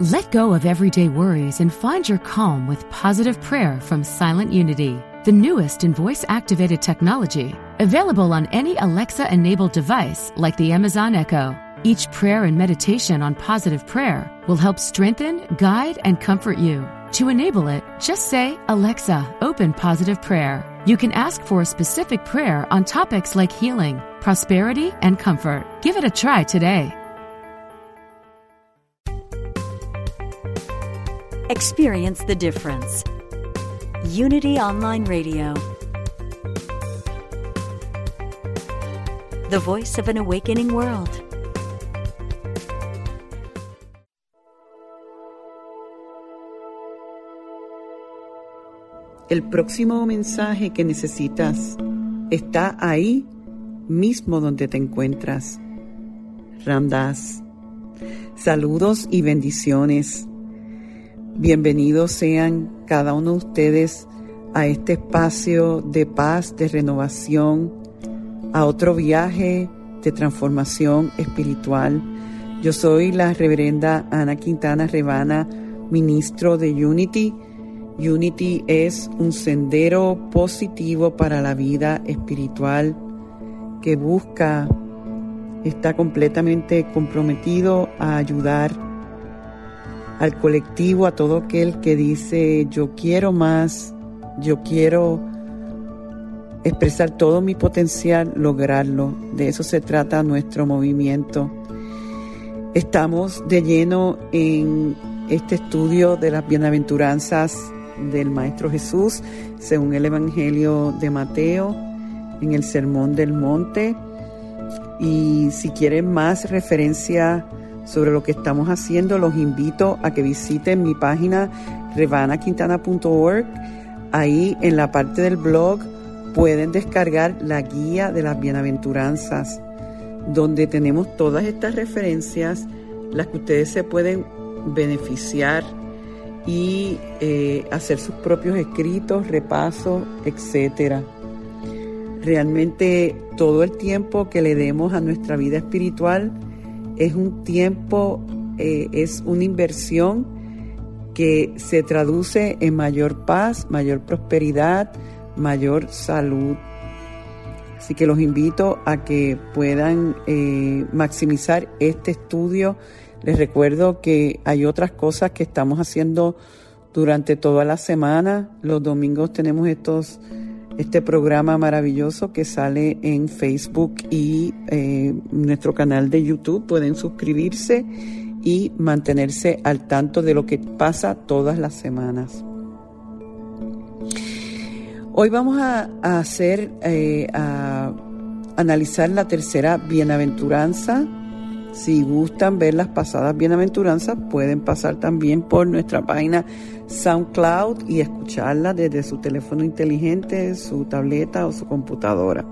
Let go of everyday worries and find your calm with positive prayer from Silent Unity, the newest in voice activated technology, available on any Alexa enabled device like the Amazon Echo. Each prayer and meditation on positive prayer will help strengthen, guide, and comfort you. To enable it, just say, Alexa, open positive prayer. You can ask for a specific prayer on topics like healing, prosperity, and comfort. Give it a try today. Experience the difference. Unity Online Radio. The voice of an awakening world. El próximo mensaje que necesitas está ahí mismo donde te encuentras. Ramdas. Saludos y bendiciones. Bienvenidos sean cada uno de ustedes a este espacio de paz, de renovación, a otro viaje de transformación espiritual. Yo soy la reverenda Ana Quintana Rebana, ministro de Unity. Unity es un sendero positivo para la vida espiritual que busca, está completamente comprometido a ayudar al colectivo, a todo aquel que dice yo quiero más, yo quiero expresar todo mi potencial, lograrlo. De eso se trata nuestro movimiento. Estamos de lleno en este estudio de las bienaventuranzas del Maestro Jesús, según el Evangelio de Mateo, en el Sermón del Monte. Y si quieren más referencia sobre lo que estamos haciendo, los invito a que visiten mi página revanaquintana.org. Ahí en la parte del blog pueden descargar la guía de las bienaventuranzas, donde tenemos todas estas referencias, las que ustedes se pueden beneficiar y eh, hacer sus propios escritos, repasos, etcétera. Realmente todo el tiempo que le demos a nuestra vida espiritual es un tiempo, eh, es una inversión que se traduce en mayor paz, mayor prosperidad, mayor salud. Así que los invito a que puedan eh, maximizar este estudio. Les recuerdo que hay otras cosas que estamos haciendo durante toda la semana. Los domingos tenemos estos este programa maravilloso que sale en Facebook y eh, nuestro canal de YouTube. Pueden suscribirse y mantenerse al tanto de lo que pasa todas las semanas. Hoy vamos a, hacer, eh, a analizar la tercera bienaventuranza si gustan ver las pasadas bienaventuranzas, pueden pasar también por nuestra página SoundCloud y escucharla desde su teléfono inteligente, su tableta o su computadora.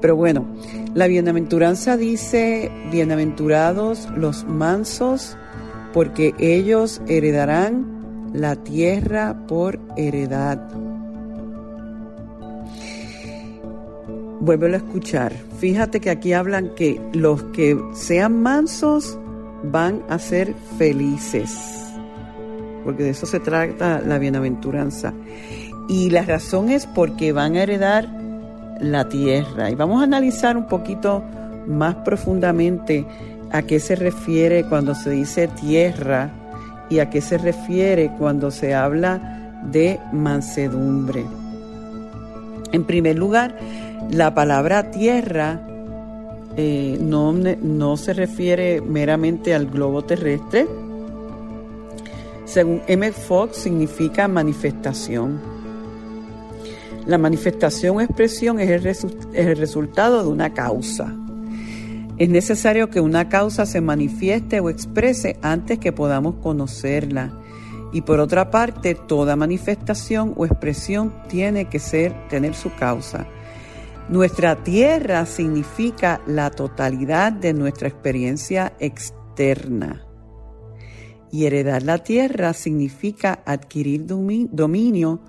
Pero bueno, la bienaventuranza dice, bienaventurados los mansos, porque ellos heredarán la tierra por heredad. vuélvelo a escuchar. Fíjate que aquí hablan que los que sean mansos van a ser felices, porque de eso se trata la bienaventuranza. Y la razón es porque van a heredar la tierra. Y vamos a analizar un poquito más profundamente a qué se refiere cuando se dice tierra y a qué se refiere cuando se habla de mansedumbre. En primer lugar, la palabra tierra eh, no, no se refiere meramente al globo terrestre. Según M. Fox, significa manifestación. La manifestación o expresión es el, es el resultado de una causa. Es necesario que una causa se manifieste o exprese antes que podamos conocerla. Y por otra parte, toda manifestación o expresión tiene que ser, tener su causa. Nuestra tierra significa la totalidad de nuestra experiencia externa. Y heredar la tierra significa adquirir dominio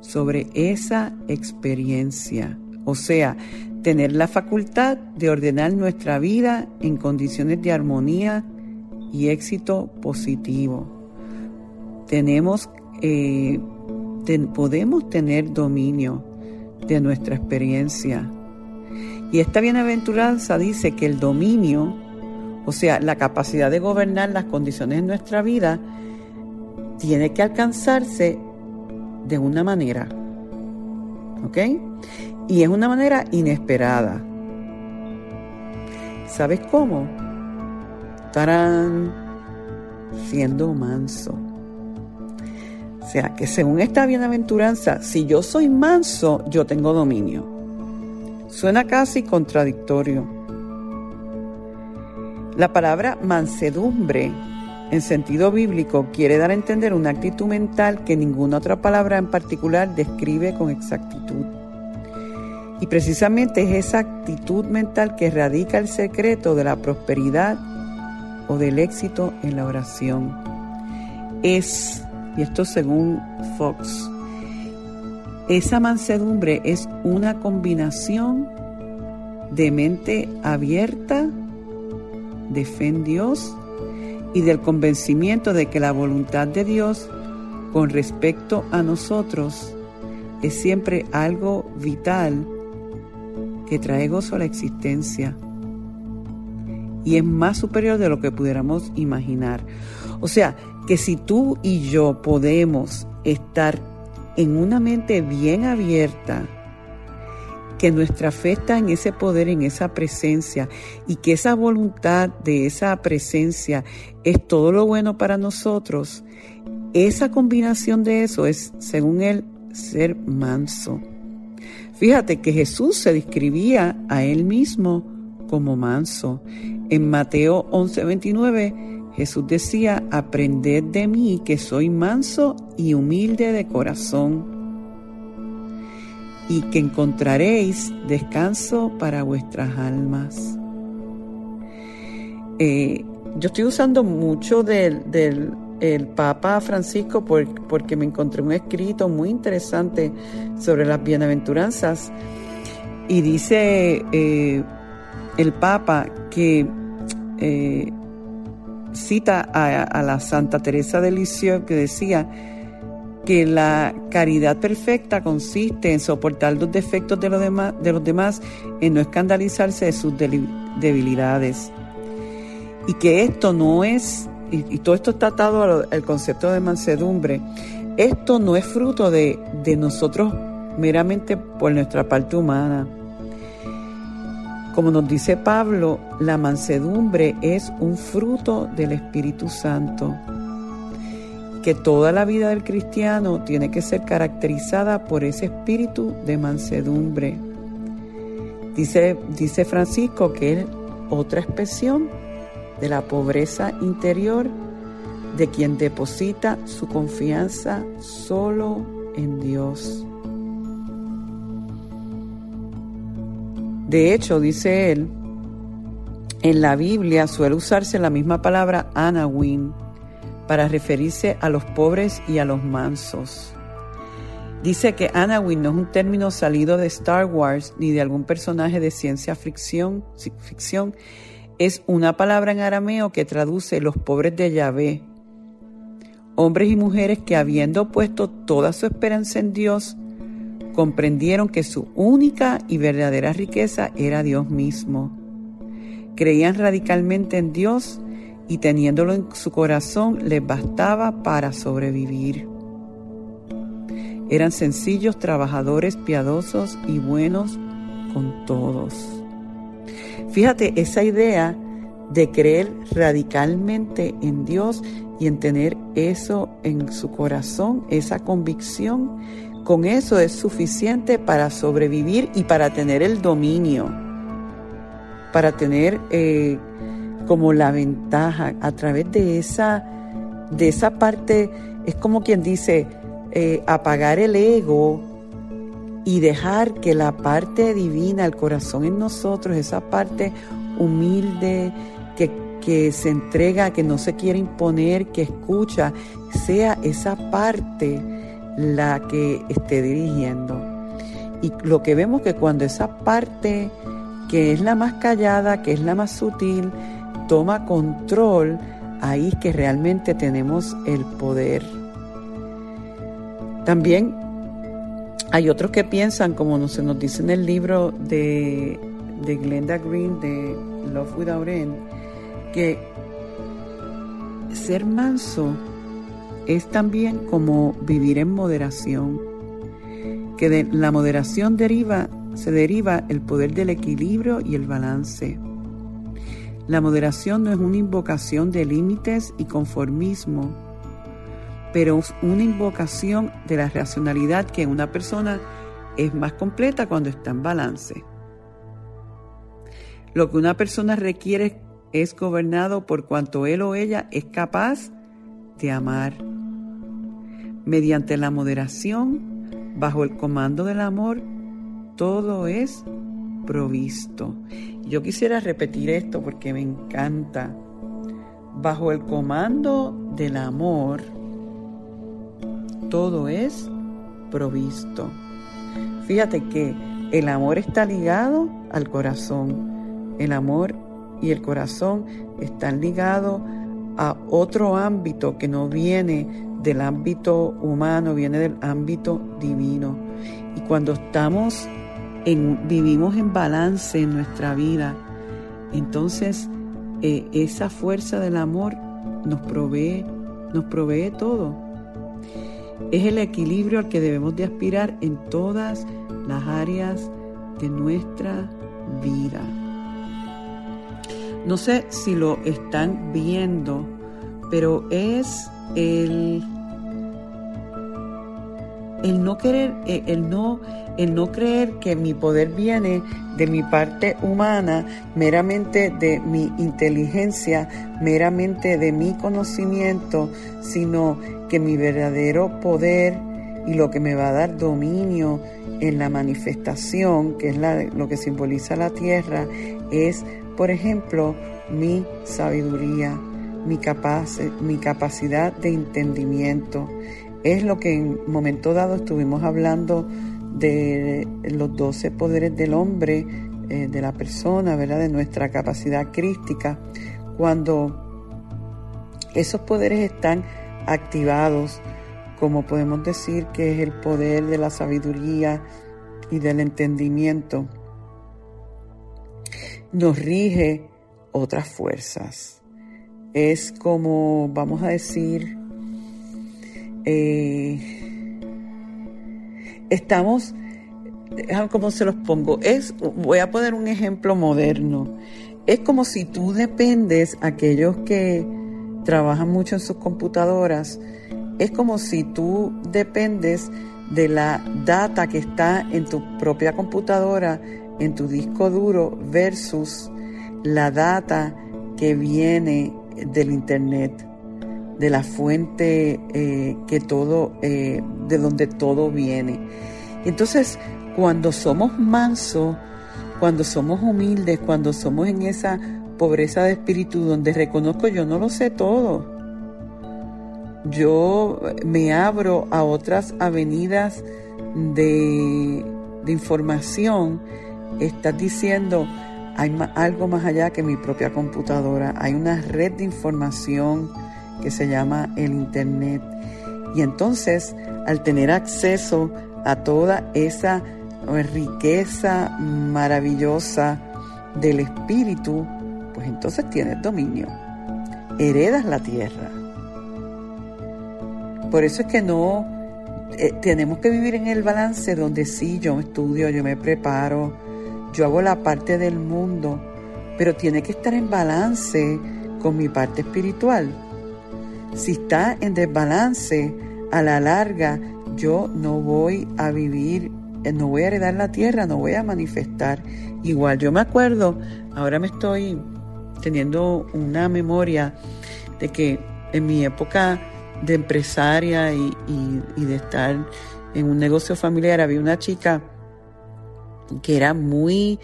sobre esa experiencia. O sea, tener la facultad de ordenar nuestra vida en condiciones de armonía y éxito positivo. Tenemos, eh, podemos tener dominio de nuestra experiencia. Y esta bienaventuranza dice que el dominio, o sea, la capacidad de gobernar las condiciones de nuestra vida, tiene que alcanzarse de una manera. ¿Ok? Y es una manera inesperada. ¿Sabes cómo? Estarán siendo manso. O sea, que según esta bienaventuranza, si yo soy manso, yo tengo dominio. Suena casi contradictorio. La palabra mansedumbre en sentido bíblico quiere dar a entender una actitud mental que ninguna otra palabra en particular describe con exactitud. Y precisamente es esa actitud mental que radica el secreto de la prosperidad o del éxito en la oración. Es, y esto según Fox, esa mansedumbre es una combinación de mente abierta, de fe en Dios y del convencimiento de que la voluntad de Dios con respecto a nosotros es siempre algo vital que trae gozo a la existencia y es más superior de lo que pudiéramos imaginar. O sea, que si tú y yo podemos estar en una mente bien abierta, que nuestra fe está en ese poder, en esa presencia, y que esa voluntad de esa presencia es todo lo bueno para nosotros, esa combinación de eso es, según él, ser manso. Fíjate que Jesús se describía a él mismo como manso. En Mateo 11:29 Jesús decía, aprended de mí que soy manso y humilde de corazón y que encontraréis descanso para vuestras almas. Eh, yo estoy usando mucho del, el Papa Francisco porque me encontré un escrito muy interesante sobre las bienaventuranzas y dice eh, el Papa que eh, cita a, la Santa Teresa de Lisieux que decía que la caridad perfecta consiste en soportar los defectos de los demás, de los demás en no escandalizarse de sus debilidades. Y que esto no es, y, todo esto está atado al concepto de mansedumbre, esto no es fruto de, de nosotros meramente por nuestra parte humana. Como nos dice Pablo, la mansedumbre es un fruto del Espíritu Santo que toda la vida del cristiano tiene que ser caracterizada por ese espíritu de mansedumbre. Dice, dice Francisco que es otra expresión de la pobreza interior de quien deposita su confianza solo en Dios. De hecho, dice él, en la Biblia suele usarse la misma palabra anawin, para referirse a los pobres y a los mansos. Dice que Anawin no es un término salido de Star Wars ni de algún personaje de ciencia ficción, ficción. Es una palabra en arameo que traduce los pobres de Yahvé. Hombres y mujeres que habiendo puesto toda su esperanza en Dios, comprendieron que su única y verdadera riqueza era Dios mismo. Creían radicalmente en Dios y teniéndolo en su corazón les bastaba para sobrevivir. Eran sencillos, trabajadores, piadosos y buenos con todos. Fíjate esa idea de creer radicalmente en Dios y en tener eso en su corazón, esa convicción, con eso es suficiente para sobrevivir y para tener el dominio, para tener eh, como la ventaja. A través de esa, de esa parte, es como quien dice, eh, apagar el ego y dejar que la parte divina, el corazón en nosotros, esa parte humilde, que, que se entrega, que no se quiere imponer, que escucha, sea esa parte la que esté dirigiendo. Y lo que vemos que cuando esa parte que es la más callada, que es la más sutil, toma control, ahí es que realmente tenemos el poder. También hay otros que piensan, como se nos dice en el libro de, de Glenda Green, de Love Without End, que ser manso es también como vivir en moderación, que de la moderación deriva, se deriva el poder del equilibrio y el balance. La moderación no es una invocación de límites y conformismo, pero es una invocación de la racionalidad que una persona es más completa cuando está en balance. Lo que una persona requiere es gobernado por cuanto él o ella es capaz amar. Mediante la moderación, bajo el comando del amor, todo es provisto. Yo quisiera repetir esto porque me encanta. Bajo el comando del amor, todo es provisto. Fíjate que el amor está ligado al corazón. El amor y el corazón están ligados a otro ámbito que no viene del ámbito humano, viene del ámbito divino. Y cuando estamos en, vivimos en balance en nuestra vida, entonces eh, esa fuerza del amor nos provee, nos provee todo. Es el equilibrio al que debemos de aspirar en todas las áreas de nuestra vida. No sé si lo están viendo, pero es el, el no querer, eh, el no, el no creer que mi poder viene de mi parte humana, meramente de mi inteligencia, meramente de mi conocimiento, sino que mi verdadero poder y lo que me va a dar dominio en la manifestación, que es lo que simboliza la tierra, es por ejemplo, mi sabiduría, mi, mi capacidad de entendimiento. Es lo que en momento dado estuvimos hablando de los doce poderes del hombre, eh, de la persona, ¿verdad? De nuestra capacidad crística. Cuando esos poderes están activados, como podemos decir que es el poder de la sabiduría y del entendimiento, nos rige otras fuerzas. Es como, vamos a decir, eh, estamos, como se los pongo, es, voy a poner un ejemplo moderno. Es como si tú dependes, aquellos que trabajan mucho en sus computadoras, es como si tú dependes de la data que está en tu propia computadora en tu disco duro versus la data que viene del internet, de la fuente eh, que todo, eh, de donde todo viene. Entonces, cuando somos mansos, cuando somos humildes, cuando somos en esa pobreza de espíritu donde reconozco yo no lo sé todo, yo me abro a otras avenidas de, de información estás diciendo, hay algo más allá que mi propia computadora, hay una red de información que se llama el Internet. Y entonces, al tener acceso a toda esa eh, riqueza maravillosa del espíritu, pues entonces tienes dominio, heredas la tierra. Por eso es que no eh, tenemos que vivir en el balance donde sí, yo estudio, yo me preparo, yo hago la parte del mundo, pero tiene que estar en balance con mi parte espiritual. Si está en desbalance, a la larga yo no voy a vivir, eh, no voy a heredar la tierra, no voy a manifestar. Igual yo me acuerdo, ahora me estoy teniendo una memoria de que en mi época de empresaria y, y de estar en un negocio familiar había una chica que era muy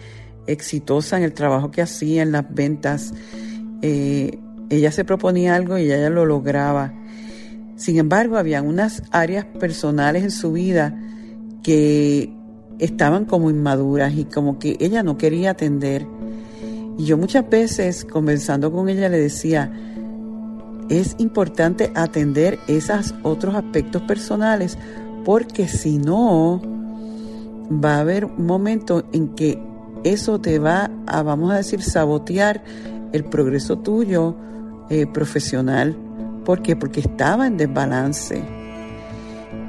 exitosa en el trabajo que hacía, en las ventas. Eh, ella se proponía algo y ella lo lograba. Sin embargo, había unas áreas personales en su vida que estaban como inmaduras y como que ella no quería atender. Y yo muchas veces, conversando con ella, le decía, es importante atender esos otros aspectos personales porque si no, va a haber un momento en que eso te va a, vamos a decir, sabotear el progreso tuyo eh, profesional. ¿Por qué? Porque estaba en desbalance.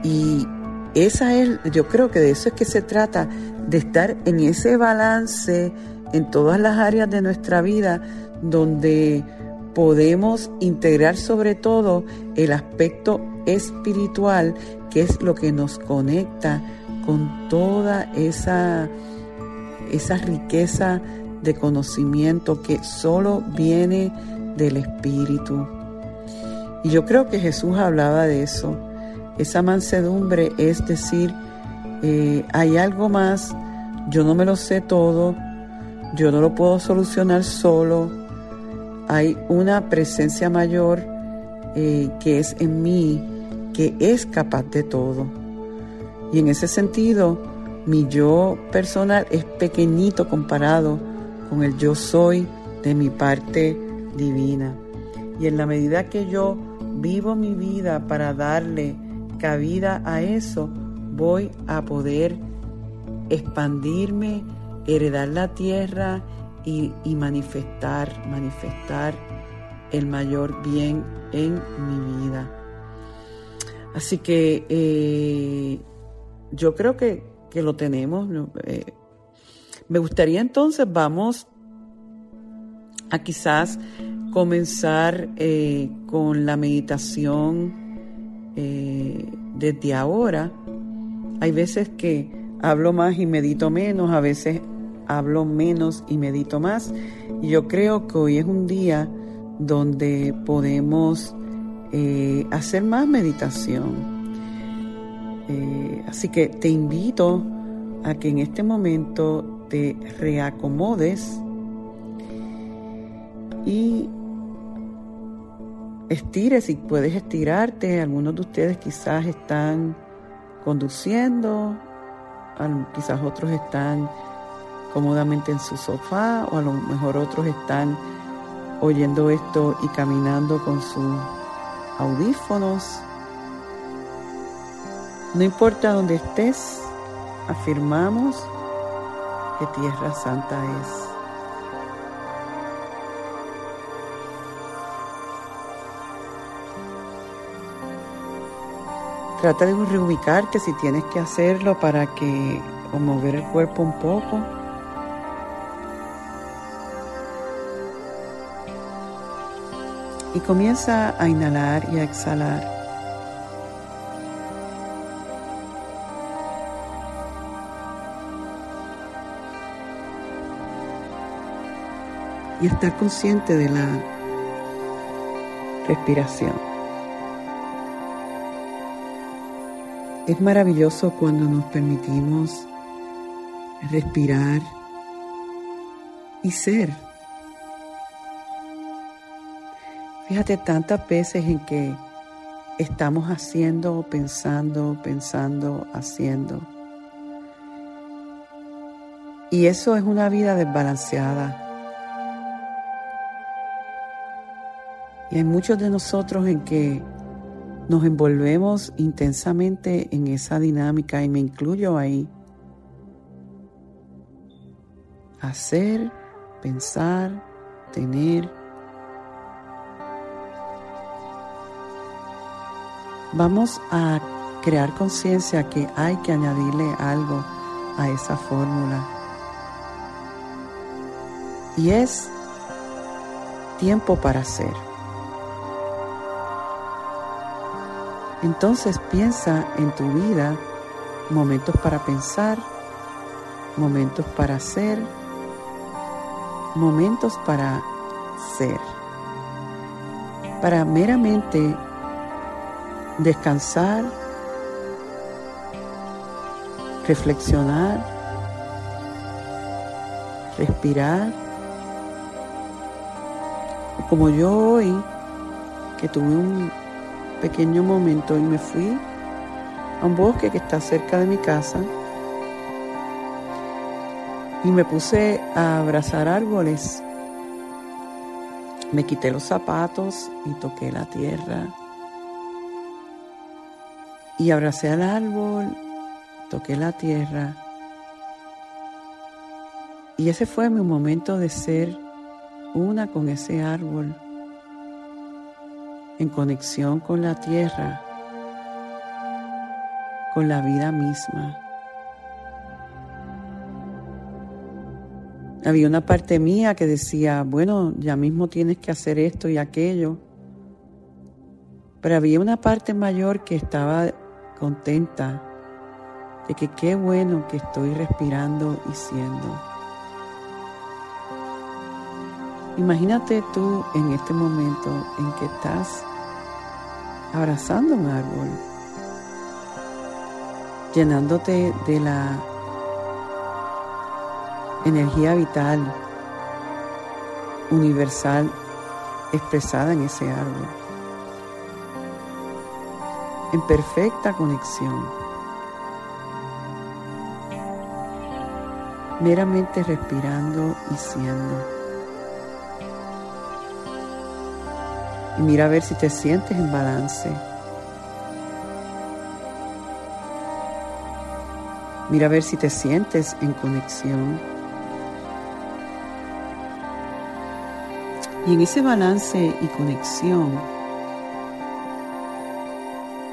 Y esa es, yo creo que de eso es que se trata, de estar en ese balance en todas las áreas de nuestra vida donde podemos integrar sobre todo el aspecto espiritual, que es lo que nos conecta con toda esa, esa riqueza de conocimiento que solo viene del Espíritu. Y yo creo que Jesús hablaba de eso. Esa mansedumbre es decir, eh, hay algo más, yo no me lo sé todo, yo no lo puedo solucionar solo, hay una presencia mayor eh, que es en mí, que es capaz de todo. Y en ese sentido, mi yo personal es pequeñito comparado con el yo soy de mi parte divina. Y en la medida que yo vivo mi vida para darle cabida a eso, voy a poder expandirme, heredar la tierra y, manifestar, manifestar el mayor bien en mi vida. Así que eh, yo creo que, lo tenemos. Eh, me gustaría entonces, vamos a quizás comenzar eh, con la meditación desde ahora. Hay veces que hablo más y medito menos, a veces hablo menos y medito más. Y yo creo que hoy es un día donde podemos eh, hacer más meditación. Eh, así que te invito a que en este momento te reacomodes y estires si puedes estirarte. Algunos de ustedes quizás están conduciendo, quizás otros están cómodamente en su sofá o a lo mejor otros están oyendo esto y caminando con sus audífonos. No importa dónde estés, afirmamos que Tierra Santa es. Trata de reubicarte si tienes que hacerlo para que o mover el cuerpo un poco. y comienza a inhalar y a exhalar. Estar consciente de la respiración. Es maravilloso cuando nos permitimos respirar y ser Fíjate tantas veces en que estamos haciendo, pensando, pensando, haciendo. Y eso es una vida desbalanceada. Y hay muchos de nosotros en que nos envolvemos intensamente en esa dinámica y me incluyo ahí. Hacer, pensar, tener, Vamos a crear conciencia que hay que añadirle algo a esa fórmula. Y es tiempo para hacer. Entonces piensa en tu vida momentos para pensar, momentos para hacer, momentos para ser. Para meramente descansar, reflexionar, respirar. Como yo hoy, que tuve un pequeño momento y me fui a un bosque que está cerca de mi casa y me puse a abrazar árboles Me quité los zapatos y toqué la tierra. Y abracé al árbol, toqué la tierra. Y ese fue mi momento de ser una con ese árbol, en conexión con la tierra, con la vida misma. Había una parte mía que decía, bueno, ya mismo tienes que hacer esto y aquello. Pero había una parte mayor que estaba contenta de que qué bueno que estoy respirando y siendo. Imagínate tú en este momento en que estás abrazando un árbol, llenándote de la energía vital, universal, expresada en ese árbol, en perfecta conexión, meramente respirando y siendo. Y mira a ver si te sientes en balance. Mira a ver si te sientes en conexión. Y en ese balance y conexión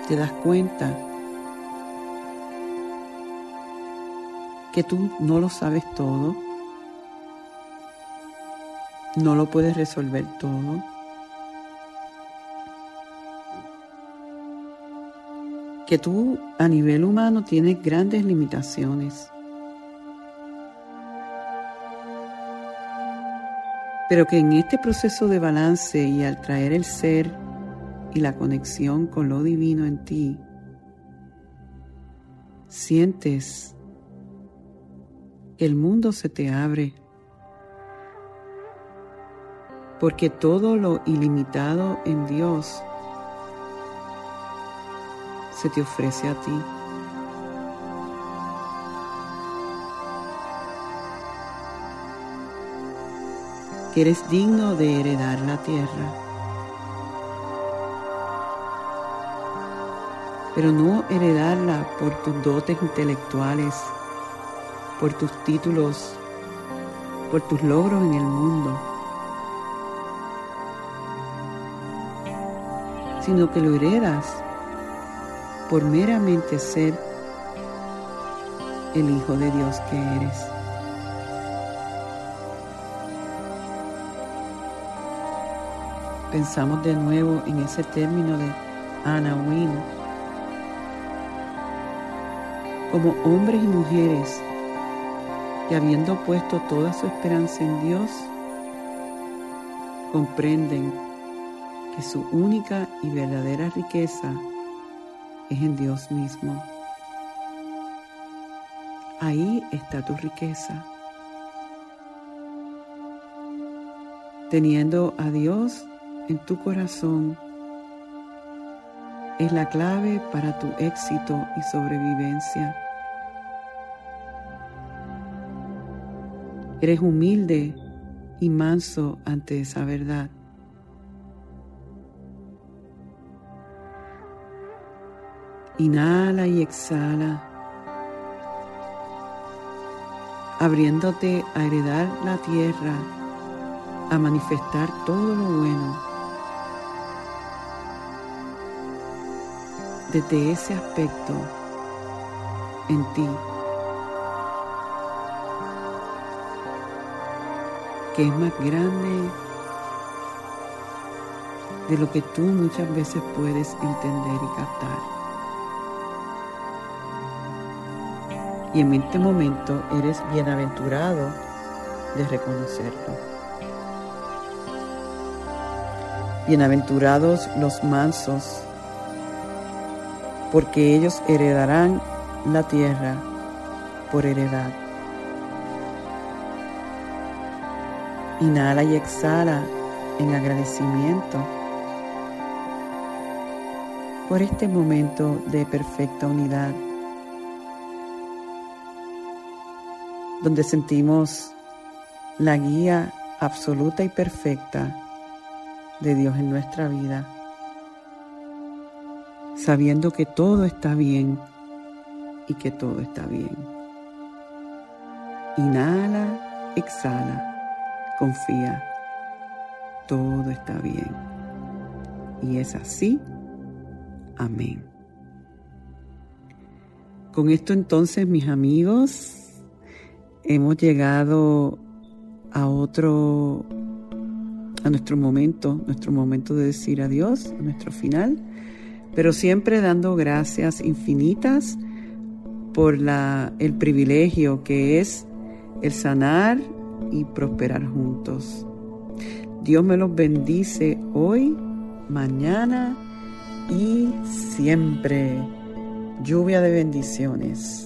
te das cuenta que tú no lo sabes todo, no lo puedes resolver todo. Que tú a nivel humano tienes grandes limitaciones. pero que en este proceso de balance y al traer el ser y la conexión con lo divino en ti, sientes el mundo se te abre, porque todo lo ilimitado en Dios te ofrece a ti. eres digno de heredar la tierra. Pero no heredarla por tus dotes intelectuales, por tus títulos, por tus logros en el mundo, sino que lo heredas por meramente ser el Hijo de Dios que eres. pensamos de nuevo en ese término de Anna Wynne. Como hombres y mujeres que habiendo puesto toda su esperanza en Dios, comprenden que su única y verdadera riqueza es en Dios mismo. Ahí está tu riqueza. Teniendo a Dios en tu corazón es la clave para tu éxito y sobrevivencia. Eres humilde y manso ante esa verdad. Inhala y exhala, abriéndote a heredar la tierra, a manifestar todo lo bueno desde ese aspecto en ti que es más grande de lo que tú muchas veces puedes entender y captar. Y en este momento eres bienaventurado de reconocerlo. Bienaventurados los mansos porque ellos heredarán la tierra por heredad. Inhala y exhala en agradecimiento por este momento de perfecta unidad, donde sentimos la guía absoluta y perfecta de Dios en nuestra vida, sabiendo que todo está bien y que todo está bien. Inhala, exhala, confía, todo está bien. Y es así. Amén. Con esto entonces, mis amigos, hemos llegado a otro, a nuestro momento, nuestro momento de decir adiós, a nuestro final, pero siempre dando gracias infinitas por la, el privilegio que es el sanar y prosperar juntos. Dios me los bendice hoy, mañana y siempre. Lluvia de bendiciones.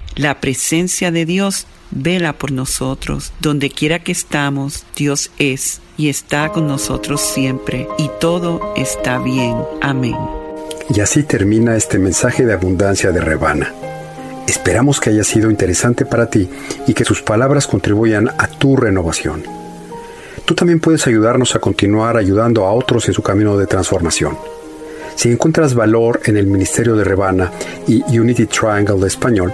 la presencia de Dios vela por nosotros. Donde quiera que estamos, Dios es y está con nosotros siempre, y todo está bien. Amén. Y así termina este mensaje de abundancia de Rebana. Esperamos que haya sido interesante para ti y que sus palabras contribuyan a tu renovación. Tú también puedes ayudarnos a continuar ayudando a otros en su camino de transformación. Si encuentras valor en el Ministerio de Rebana y Unity Triangle de Español,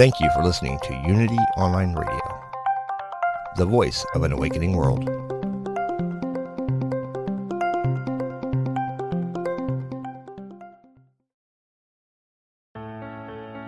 Thank you for listening to Unity Online Radio, the voice of an awakening world.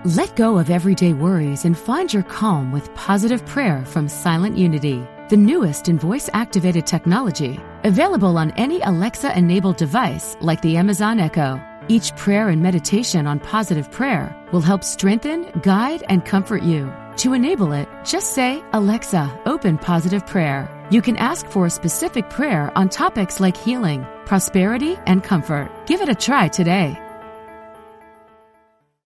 Let go of everyday worries and find your calm with positive prayer from Silent Unity, the newest in voice activated technology, available on any Alexa enabled device like the Amazon Echo. Each prayer and meditation on positive prayer will help strengthen, guide, and comfort you. To enable it, just say, Alexa, open positive prayer. You can ask for a specific prayer on topics like healing, prosperity, and comfort. Give it a try today.